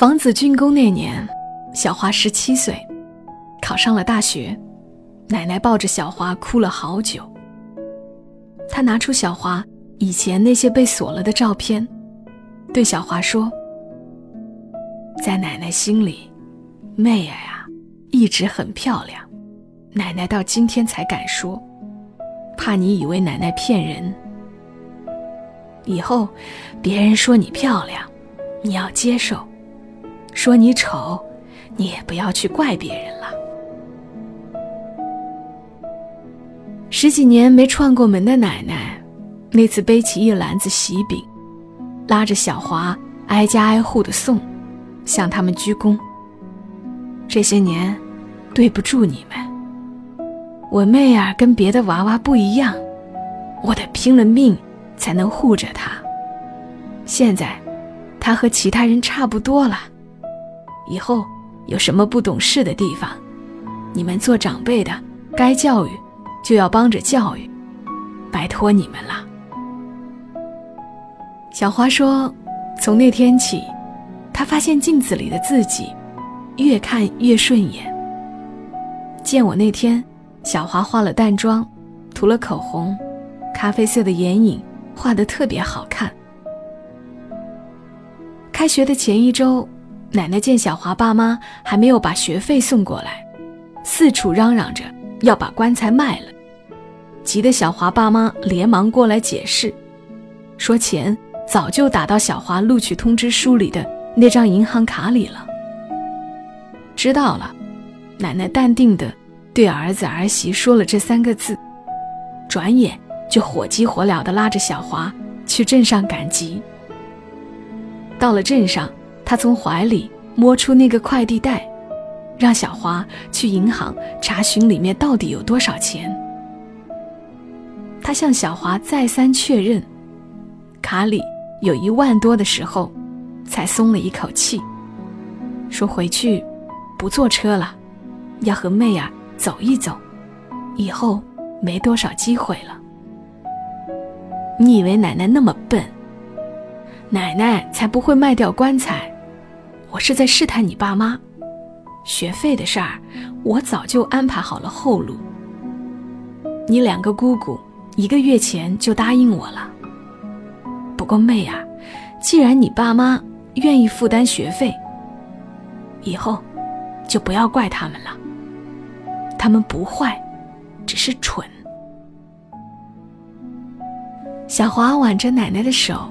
房子竣工那年，小华十七岁，考上了大学。奶奶抱着小华哭了好久。她拿出小华以前那些被锁了的照片，对小华说：“在奶奶心里，妹儿啊，一直很漂亮。奶奶到今天才敢说，怕你以为奶奶骗人。以后，别人说你漂亮，你要接受；说你丑，你也不要去怪别人了。”十几年没串过门的奶奶，那次背起一篮子喜饼，拉着小华挨家挨户的送，向他们鞠躬。这些年，对不住你们。我妹儿跟别的娃娃不一样，我得拼了命才能护着她。现在，她和其他人差不多了。以后有什么不懂事的地方，你们做长辈的该教育。就要帮着教育，拜托你们了。小花说：“从那天起，她发现镜子里的自己越看越顺眼。见我那天，小花化了淡妆，涂了口红，咖啡色的眼影画得特别好看。开学的前一周，奶奶见小华爸妈还没有把学费送过来，四处嚷嚷着。”要把棺材卖了，急得小华爸妈连忙过来解释，说钱早就打到小华录取通知书里的那张银行卡里了。知道了，奶奶淡定地对儿子儿媳说了这三个字，转眼就火急火燎地拉着小华去镇上赶集。到了镇上，他从怀里摸出那个快递袋。让小华去银行查询里面到底有多少钱。他向小华再三确认，卡里有一万多的时候，才松了一口气，说回去不坐车了，要和妹儿走一走，以后没多少机会了。你以为奶奶那么笨？奶奶才不会卖掉棺材，我是在试探你爸妈。学费的事儿，我早就安排好了后路。你两个姑姑一个月前就答应我了。不过妹儿，既然你爸妈愿意负担学费，以后就不要怪他们了。他们不坏，只是蠢。小华挽着奶奶的手，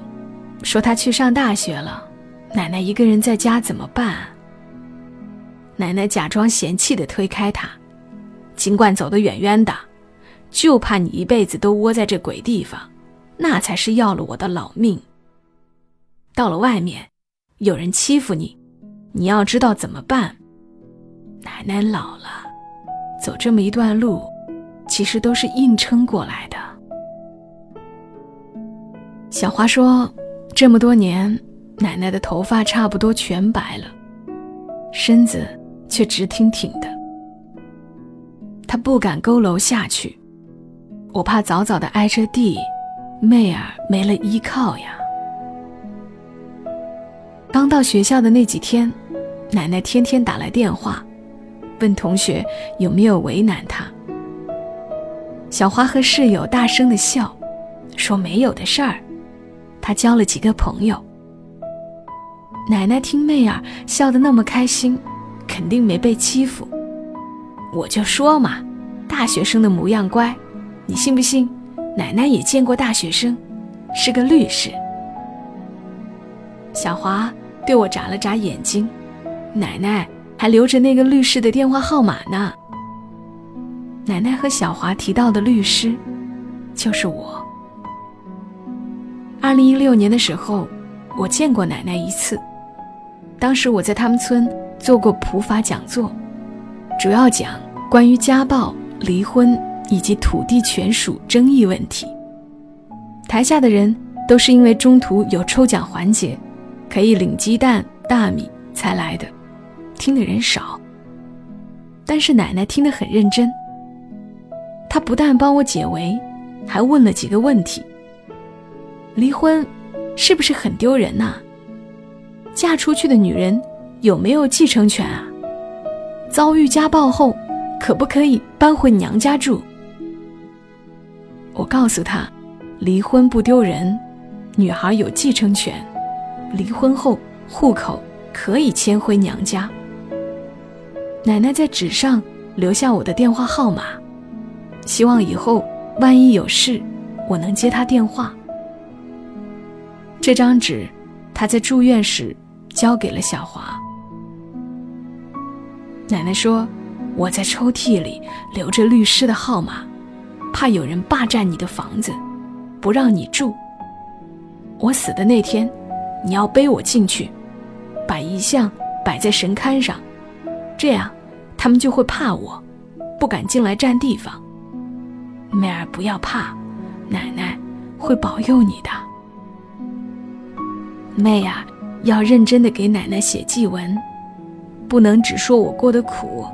说：“她去上大学了，奶奶一个人在家怎么办？”奶奶假装嫌弃的推开他，尽管走得远远的，就怕你一辈子都窝在这鬼地方，那才是要了我的老命。到了外面，有人欺负你，你要知道怎么办。奶奶老了，走这么一段路，其实都是硬撑过来的。小花说，这么多年，奶奶的头发差不多全白了，身子。却直挺挺的，他不敢佝偻下去，我怕早早的挨着地，妹儿没了依靠呀。刚到学校的那几天，奶奶天天打来电话，问同学有没有为难她。小花和室友大声的笑，说没有的事儿，她交了几个朋友。奶奶听妹儿笑得那么开心。肯定没被欺负，我就说嘛，大学生的模样乖，你信不信？奶奶也见过大学生，是个律师。小华对我眨了眨眼睛，奶奶还留着那个律师的电话号码呢。奶奶和小华提到的律师，就是我。二零一六年的时候，我见过奶奶一次，当时我在他们村。做过普法讲座，主要讲关于家暴、离婚以及土地权属争议问题。台下的人都是因为中途有抽奖环节，可以领鸡蛋、大米才来的，听的人少。但是奶奶听得很认真，她不但帮我解围，还问了几个问题：离婚是不是很丢人呐？嫁出去的女人。有没有继承权啊？遭遇家暴后，可不可以搬回娘家住？我告诉他，离婚不丢人，女孩有继承权，离婚后户口可以迁回娘家。奶奶在纸上留下我的电话号码，希望以后万一有事，我能接她电话。这张纸，他在住院时交给了小华。奶奶说：“我在抽屉里留着律师的号码，怕有人霸占你的房子，不让你住。我死的那天，你要背我进去，把遗像摆在神龛上，这样他们就会怕我，不敢进来占地方。妹儿不要怕，奶奶会保佑你的。妹呀，要认真的给奶奶写祭文。”不能只说我过的苦，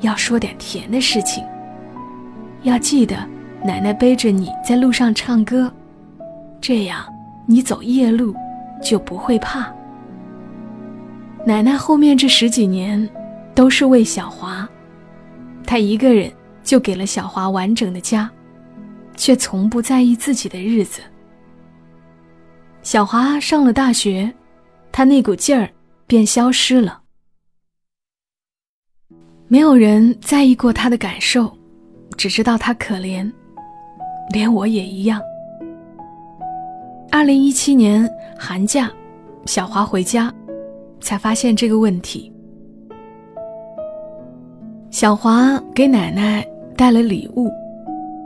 要说点甜的事情。要记得，奶奶背着你在路上唱歌，这样你走夜路就不会怕。奶奶后面这十几年都是为小华，她一个人就给了小华完整的家，却从不在意自己的日子。小华上了大学，他那股劲儿便消失了。没有人在意过他的感受，只知道他可怜，连我也一样。二零一七年寒假，小华回家，才发现这个问题。小华给奶奶带了礼物，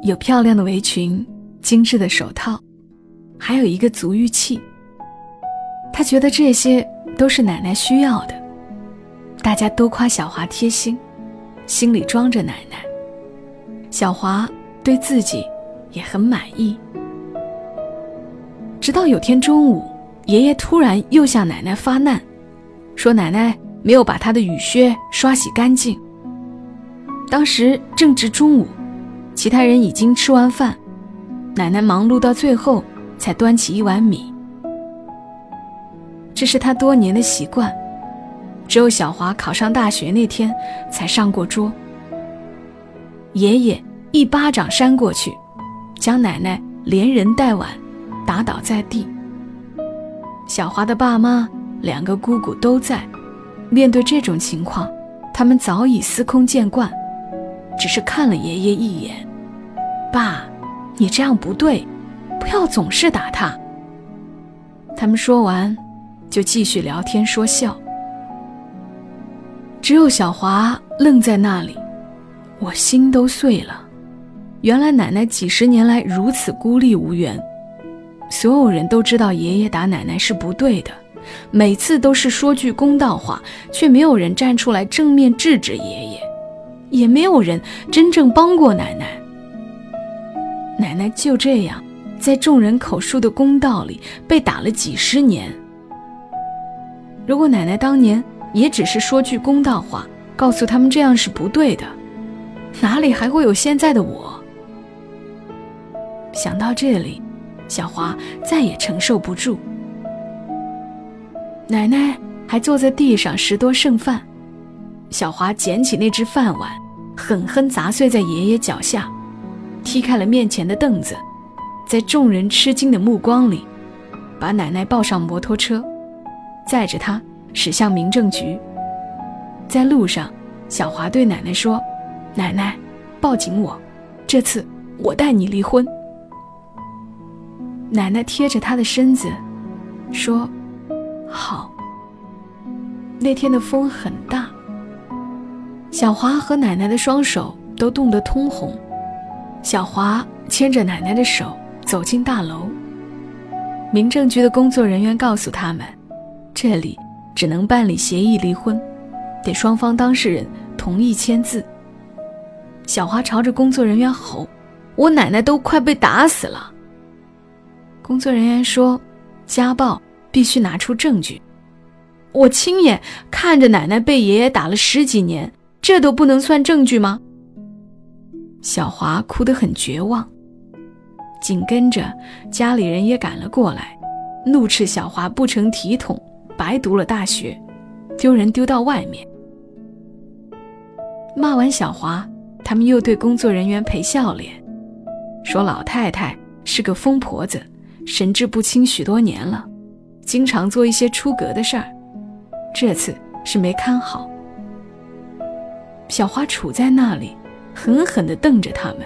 有漂亮的围裙、精致的手套，还有一个足浴器。他觉得这些都是奶奶需要的，大家都夸小华贴心。心里装着奶奶，小华对自己也很满意。直到有天中午，爷爷突然又向奶奶发难，说奶奶没有把他的雨靴刷洗干净。当时正值中午，其他人已经吃完饭，奶奶忙碌到最后才端起一碗米。这是他多年的习惯。只有小华考上大学那天才上过桌。爷爷一巴掌扇过去，将奶奶连人带碗打倒在地。小华的爸妈两个姑姑都在，面对这种情况，他们早已司空见惯，只是看了爷爷一眼：“爸，你这样不对，不要总是打他。”他们说完，就继续聊天说笑。只有小华愣在那里，我心都碎了。原来奶奶几十年来如此孤立无援，所有人都知道爷爷打奶奶是不对的，每次都是说句公道话，却没有人站出来正面制止爷爷，也没有人真正帮过奶奶。奶奶就这样在众人口述的公道里被打了几十年。如果奶奶当年……也只是说句公道话，告诉他们这样是不对的，哪里还会有现在的我？想到这里，小华再也承受不住。奶奶还坐在地上拾掇剩饭，小华捡起那只饭碗，狠狠砸碎在爷爷脚下，踢开了面前的凳子，在众人吃惊的目光里，把奶奶抱上摩托车，载着她。驶向民政局，在路上，小华对奶奶说：“奶奶，抱紧我，这次我带你离婚。”奶奶贴着他的身子，说：“好。”那天的风很大，小华和奶奶的双手都冻得通红。小华牵着奶奶的手走进大楼，民政局的工作人员告诉他们：“这里。”只能办理协议离婚，得双方当事人同意签字。小华朝着工作人员吼：“我奶奶都快被打死了！”工作人员说：“家暴必须拿出证据。”我亲眼看着奶奶被爷爷打了十几年，这都不能算证据吗？小华哭得很绝望。紧跟着，家里人也赶了过来，怒斥小华不成体统。白读了大学，丢人丢到外面。骂完小华，他们又对工作人员赔笑脸，说老太太是个疯婆子，神志不清许多年了，经常做一些出格的事儿，这次是没看好。小花杵在那里，狠狠地瞪着他们。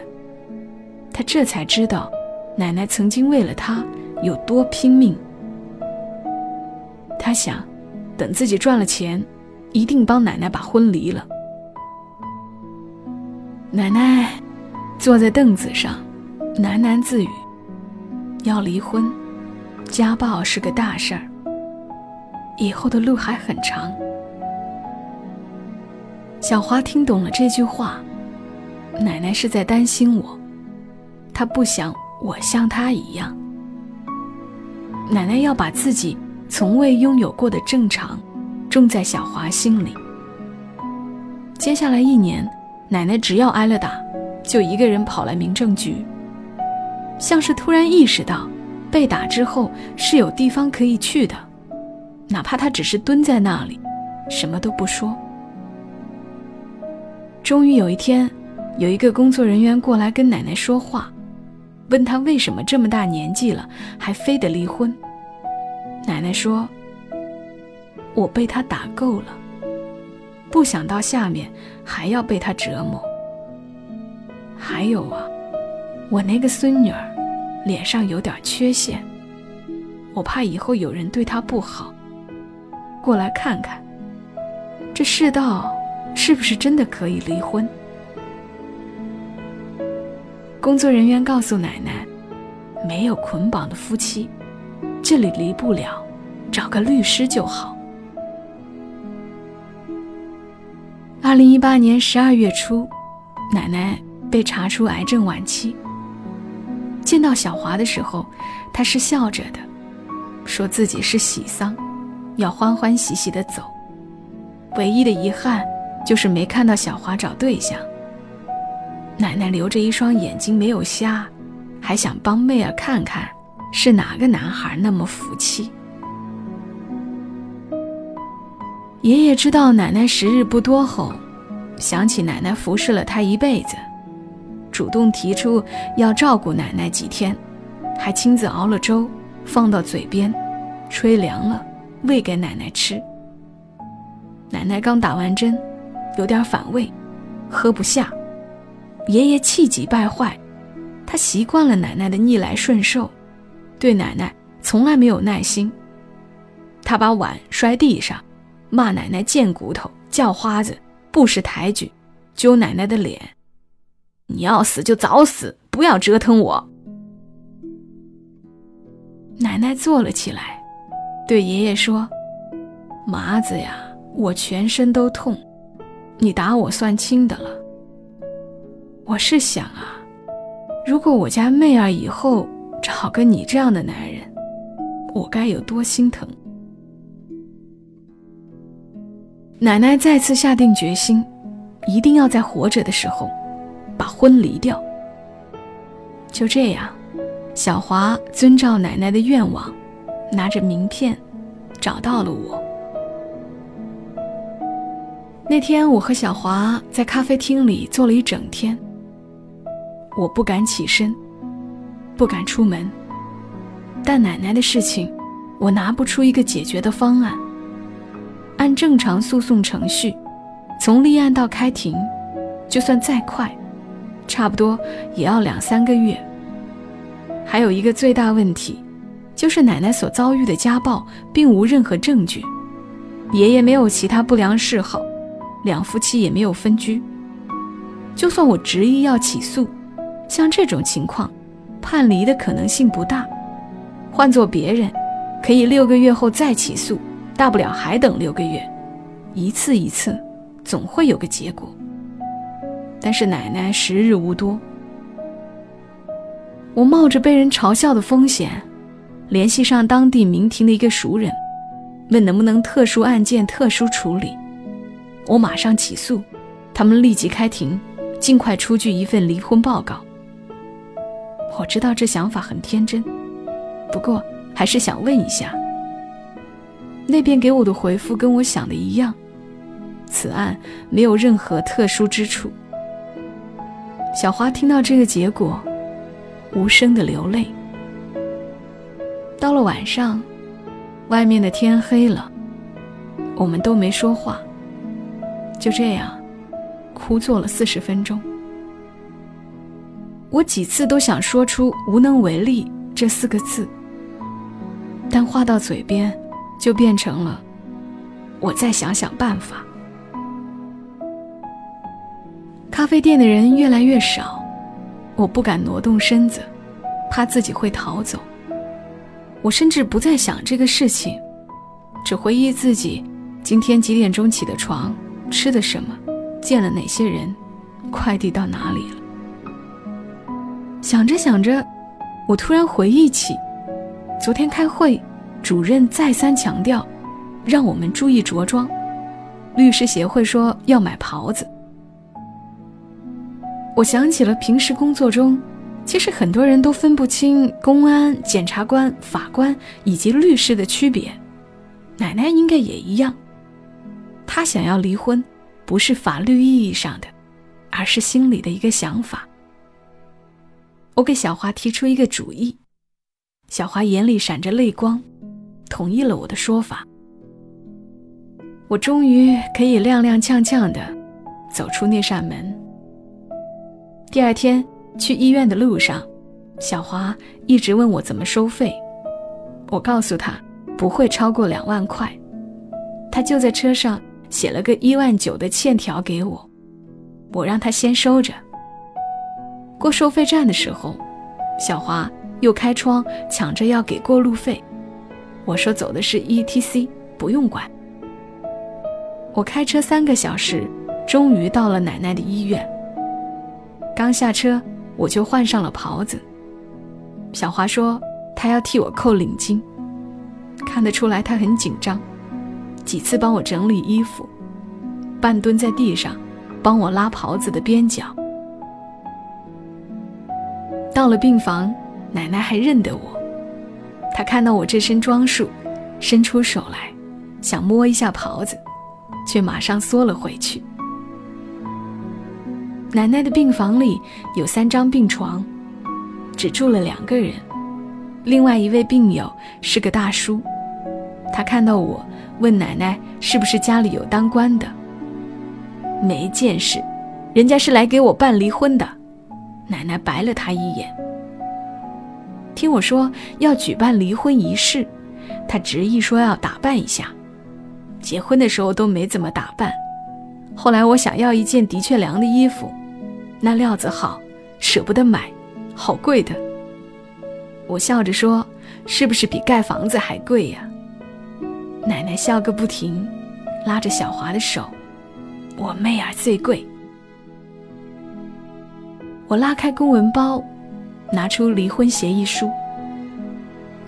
他这才知道，奶奶曾经为了他有多拼命。他想，等自己赚了钱，一定帮奶奶把婚离了。奶奶坐在凳子上，喃喃自语：“要离婚，家暴是个大事儿，以后的路还很长。”小花听懂了这句话，奶奶是在担心我，她不想我像她一样。奶奶要把自己从未拥有过的正常种在小华心里。接下来一年，奶奶只要挨了打，就一个人跑来民政局，像是突然意识到，被打之后是有地方可以去的，哪怕她只是蹲在那里，什么都不说。终于有一天，有一个工作人员过来跟奶奶说话，问他为什么这么大年纪了还非得离婚。奶奶说：“我被他打够了，不想到下面还要被他折磨。还有啊，我那个孙女儿脸上有点缺陷，我怕以后有人对她不好，过来看看。这世道。”是不是真的可以离婚？工作人员告诉奶奶，没有捆绑的夫妻，这里离不了，找个律师就好。二零一八年十二月初，奶奶被查出癌症晚期。见到小华的时候，她是笑着的，说自己是喜丧，要欢欢喜喜的走，唯一的遗憾。就是没看到小华找对象。奶奶留着一双眼睛没有瞎，还想帮妹儿看看是哪个男孩那么福气。爷爷知道奶奶时日不多后，想起奶奶服侍了他一辈子，主动提出要照顾奶奶几天，还亲自熬了粥放到嘴边，吹凉了喂给奶奶吃。奶奶刚打完针。有点反胃，喝不下。爷爷气急败坏，他习惯了奶奶的逆来顺受，对奶奶从来没有耐心。他把碗摔地上，骂奶奶贱骨头、叫花子，不识抬举，揪奶奶的脸：“你要死就早死，不要折腾我。”奶奶坐了起来，对爷爷说：“麻子呀，我全身都痛。”你打我算轻的了。我是想啊，如果我家妹儿以后找个你这样的男人，我该有多心疼。奶奶再次下定决心，一定要在活着的时候把婚离掉。就这样，小华遵照奶奶的愿望，拿着名片找到了我。那天，我和小华在咖啡厅里坐了一整天。我不敢起身，不敢出门。但奶奶的事情，我拿不出一个解决的方案。按正常诉讼程序，从立案到开庭，就算再快，差不多也要两三个月。还有一个最大问题，就是奶奶所遭遇的家暴并无任何证据，爷爷没有其他不良嗜好。两夫妻也没有分居。就算我执意要起诉，像这种情况，判离的可能性不大。换做别人，可以六个月后再起诉，大不了还等六个月。一次一次，总会有个结果。但是奶奶时日无多，我冒着被人嘲笑的风险，联系上当地民庭的一个熟人，问能不能特殊案件特殊处理。我马上起诉，他们立即开庭，尽快出具一份离婚报告。我知道这想法很天真，不过还是想问一下：那边给我的回复跟我想的一样，此案没有任何特殊之处。小花听到这个结果，无声的流泪。到了晚上，外面的天黑了，我们都没说话，就这样哭坐了四十分钟。我几次都想说出“无能为力”这四个字，但话到嘴边，就变成了“我再想想办法”。咖啡店的人越来越少，我不敢挪动身子，怕自己会逃走。我甚至不再想这个事情，只回忆自己今天几点钟起的床，吃的什么，见了哪些人，快递到哪里了。想着想着，我突然回忆起，昨天开会，主任再三强调，让我们注意着装。律师协会说要买袍子。我想起了平时工作中，其实很多人都分不清公安、检察官、法官以及律师的区别，奶奶应该也一样。她想要离婚，不是法律意义上的，而是心里的一个想法。我给小华提出一个主意，小华眼里闪着泪光，同意了我的说法。我终于可以踉踉跄跄的走出那扇门。第二天去医院的路上，小华一直问我怎么收费，我告诉他不会超过两万块，他就在车上写了个一万九的欠条给我，我让他先收着。过收费站的时候，小华又开窗抢着要给过路费。我说走的是 E T C，不用管。我开车三个小时，终于到了奶奶的医院。刚下车，我就换上了袍子。小华说他要替我扣领巾，看得出来他很紧张，几次帮我整理衣服，半蹲在地上，帮我拉袍子的边角。到了病房，奶奶还认得我。她看到我这身装束，伸出手来，想摸一下袍子，却马上缩了回去。奶奶的病房里有三张病床，只住了两个人。另外一位病友是个大叔，他看到我，问奶奶是不是家里有当官的。没见识，人家是来给我办离婚的。奶奶白了他一眼。听我说要举办离婚仪式，他执意说要打扮一下。结婚的时候都没怎么打扮。后来我想要一件的确良的衣服，那料子好，舍不得买，好贵的。我笑着说：“是不是比盖房子还贵呀？”奶奶笑个不停，拉着小华的手：“我妹儿最贵。”我拉开公文包，拿出离婚协议书。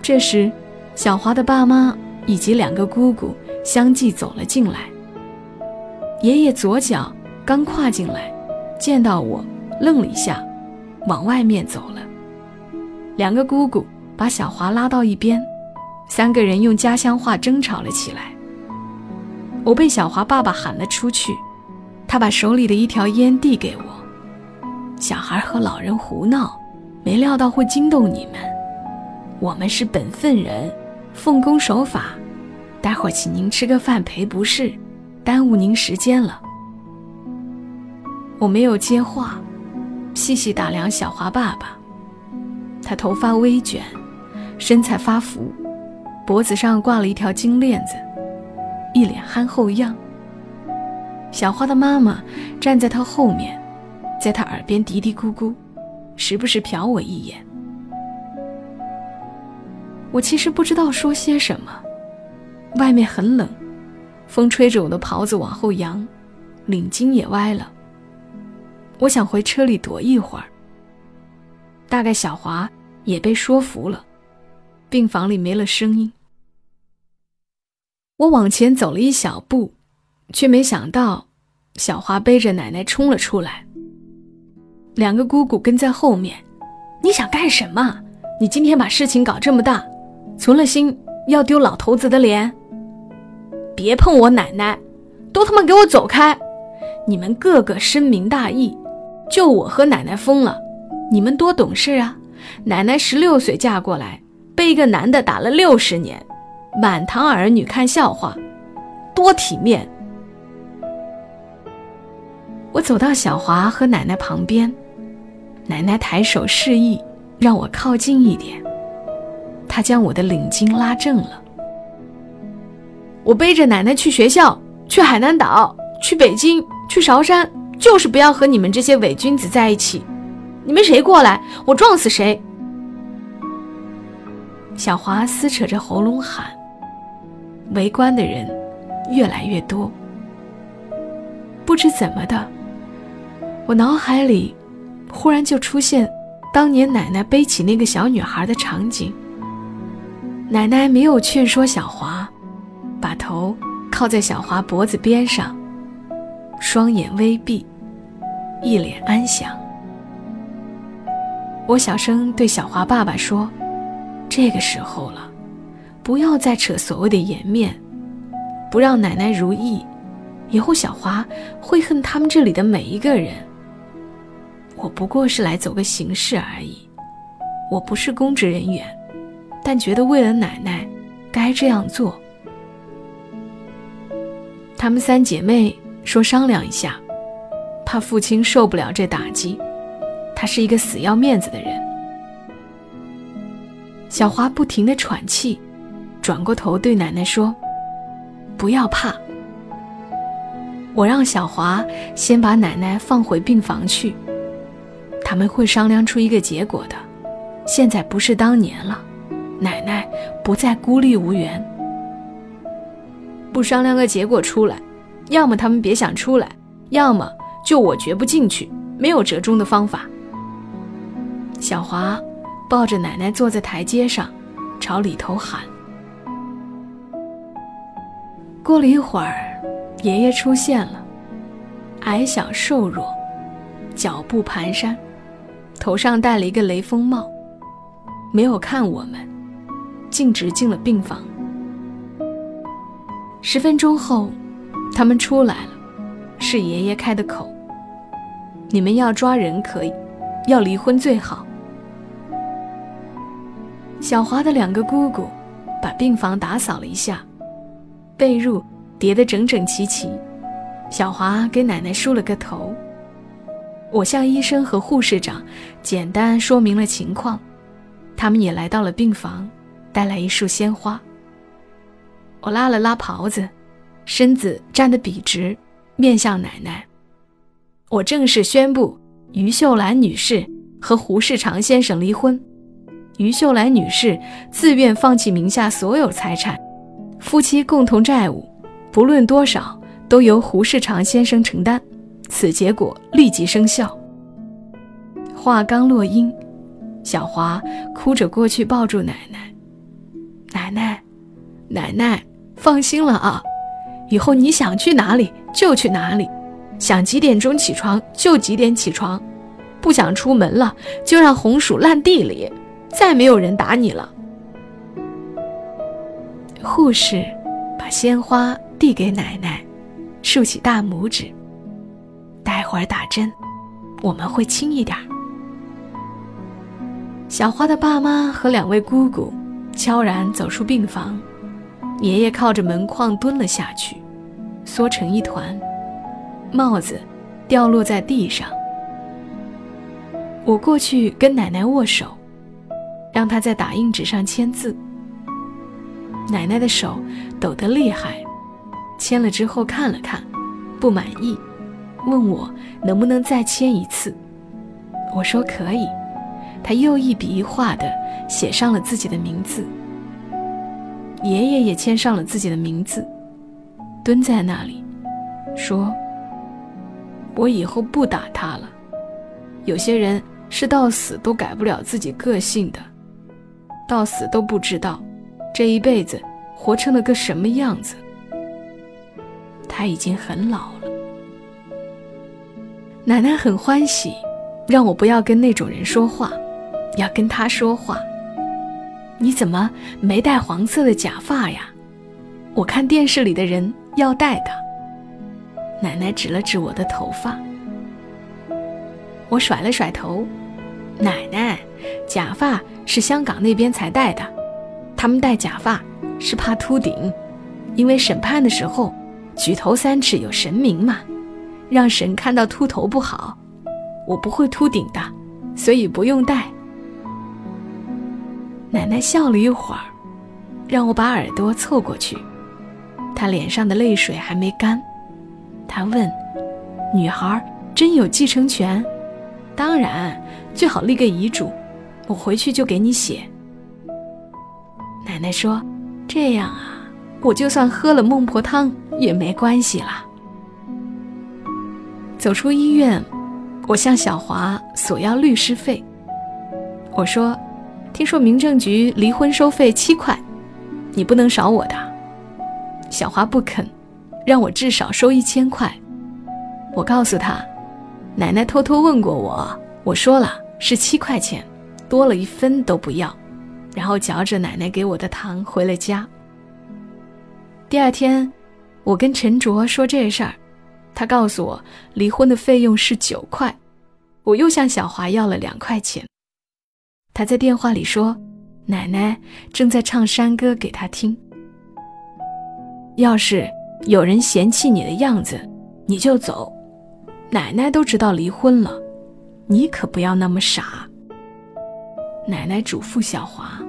这时，小华的爸妈以及两个姑姑相继走了进来。爷爷左脚刚跨进来，见到我，愣了一下，往外面走了。两个姑姑把小华拉到一边，三个人用家乡话争吵了起来。我被小华爸爸喊了出去，他把手里的一条烟递给我。小孩和老人胡闹，没料到会惊动你们。我们是本分人，奉公守法。待会儿请您吃个饭赔不是，耽误您时间了。我没有接话，细细打量小华爸爸。他头发微卷，身材发福，脖子上挂了一条金链子，一脸憨厚样。小花的妈妈站在他后面。在他耳边嘀嘀咕咕，时不时瞟我一眼。我其实不知道说些什么。外面很冷，风吹着我的袍子往后扬，领巾也歪了。我想回车里躲一会儿。大概小华也被说服了，病房里没了声音。我往前走了一小步，却没想到小华背着奶奶冲了出来。两个姑姑跟在后面，你想干什么？你今天把事情搞这么大，存了心要丢老头子的脸？别碰我奶奶，都他妈给我走开！你们个个深明大义，就我和奶奶疯了。你们多懂事啊！奶奶十六岁嫁过来，被一个男的打了六十年，满堂儿女看笑话，多体面。我走到小华和奶奶旁边，奶奶抬手示意让我靠近一点，她将我的领巾拉正了。我背着奶奶去学校，去海南岛，去北京，去韶山，就是不要和你们这些伪君子在一起。你们谁过来，我撞死谁！小华撕扯着喉咙喊。围观的人越来越多。不知怎么的，我脑海里忽然就出现当年奶奶背起那个小女孩的场景。奶奶没有劝说小华。把头靠在小华脖子边上，双眼微闭，一脸安详。我小声对小华爸爸说：“这个时候了，不要再扯所谓的颜面，不让奶奶如意，以后小华会恨他们这里的每一个人。我不过是来走个形式而已，我不是公职人员，但觉得为了奶奶，该这样做。”她们三姐妹说商量一下，怕父亲受不了这打击。他是一个死要面子的人。小华不停地喘气，转过头对奶奶说：“不要怕，我让小华先把奶奶放回病房去，他们会商量出一个结果的。现在不是当年了，奶奶不再孤立无援。”不商量个结果出来，要么他们别想出来，要么就我绝不进去，没有折中的方法。小华抱着奶奶坐在台阶上，朝里头喊。过了一会儿，爷爷出现了，矮小瘦弱，脚步蹒跚，头上戴了一个雷锋帽，没有看我们，径直进了病房。十分钟后，他们出来了，是爷爷开的口。你们要抓人可以，要离婚最好。小华的两个姑姑把病房打扫了一下，被褥叠得整整齐齐。小华给奶奶梳了个头。我向医生和护士长简单说明了情况，他们也来到了病房，带来一束鲜花。我拉了拉袍子，身子站得笔直，面向奶奶。我正式宣布于秀兰女士和胡世长先生离婚。于秀兰女士自愿放弃名下所有财产，夫妻共同债务，不论多少都由胡世长先生承担。此结果立即生效。话刚落音，小华哭着过去抱住奶奶。奶奶，奶奶。放心了啊，以后你想去哪里就去哪里，想几点钟起床就几点起床，不想出门了就让红薯烂地里，再没有人打你了。护士把鲜花递给奶奶，竖起大拇指。待会儿打针，我们会轻一点。小花的爸妈和两位姑姑悄然走出病房。爷爷靠着门框蹲了下去，缩成一团，帽子掉落在地上。我过去跟奶奶握手，让她在打印纸上签字。奶奶的手抖得厉害，签了之后看了看，不满意，问我能不能再签一次。我说可以。他又一笔一画的写上了自己的名字。爷爷也签上了自己的名字，蹲在那里，说：“我以后不打他了。有些人是到死都改不了自己个性的，到死都不知道这一辈子活成了个什么样子。他已经很老了。”奶奶很欢喜，让我不要跟那种人说话，要跟他说话。你怎么没戴黄色的假发呀？我看电视里的人要戴的。奶奶指了指我的头发，我甩了甩头。奶奶，假发是香港那边才戴的，他们戴假发是怕秃顶，因为审判的时候举头三尺有神明嘛，让神看到秃头不好。我不会秃顶的，所以不用戴。奶奶笑了一会儿，让我把耳朵凑过去。她脸上的泪水还没干，她问：“女孩真有继承权？”“当然，最好立个遗嘱，我回去就给你写。”奶奶说：“这样啊，我就算喝了孟婆汤也没关系啦。”走出医院，我向小华索要律师费。我说。听说民政局离婚收费七块，你不能少我的。小华不肯，让我至少收一千块。我告诉他，奶奶偷偷问过我，我说了是七块钱，多了一分都不要。然后嚼着奶奶给我的糖回了家。第二天，我跟陈卓说这事儿，他告诉我离婚的费用是九块，我又向小华要了两块钱。他在电话里说：“奶奶正在唱山歌给他听。要是有人嫌弃你的样子，你就走。奶奶都知道离婚了，你可不要那么傻。”奶奶嘱咐小华。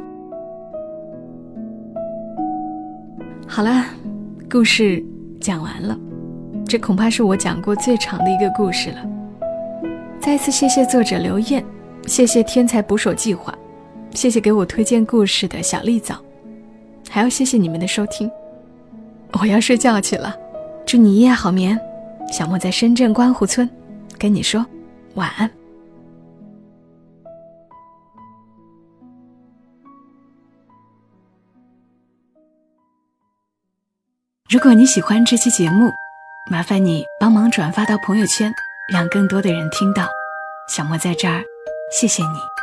好了，故事讲完了，这恐怕是我讲过最长的一个故事了。再次谢谢作者刘燕。谢谢天才捕手计划，谢谢给我推荐故事的小丽枣，还要谢谢你们的收听。我要睡觉去了，祝你一夜好眠。小莫在深圳观湖村，跟你说晚安。如果你喜欢这期节目，麻烦你帮忙转发到朋友圈，让更多的人听到。小莫在这儿。谢谢你。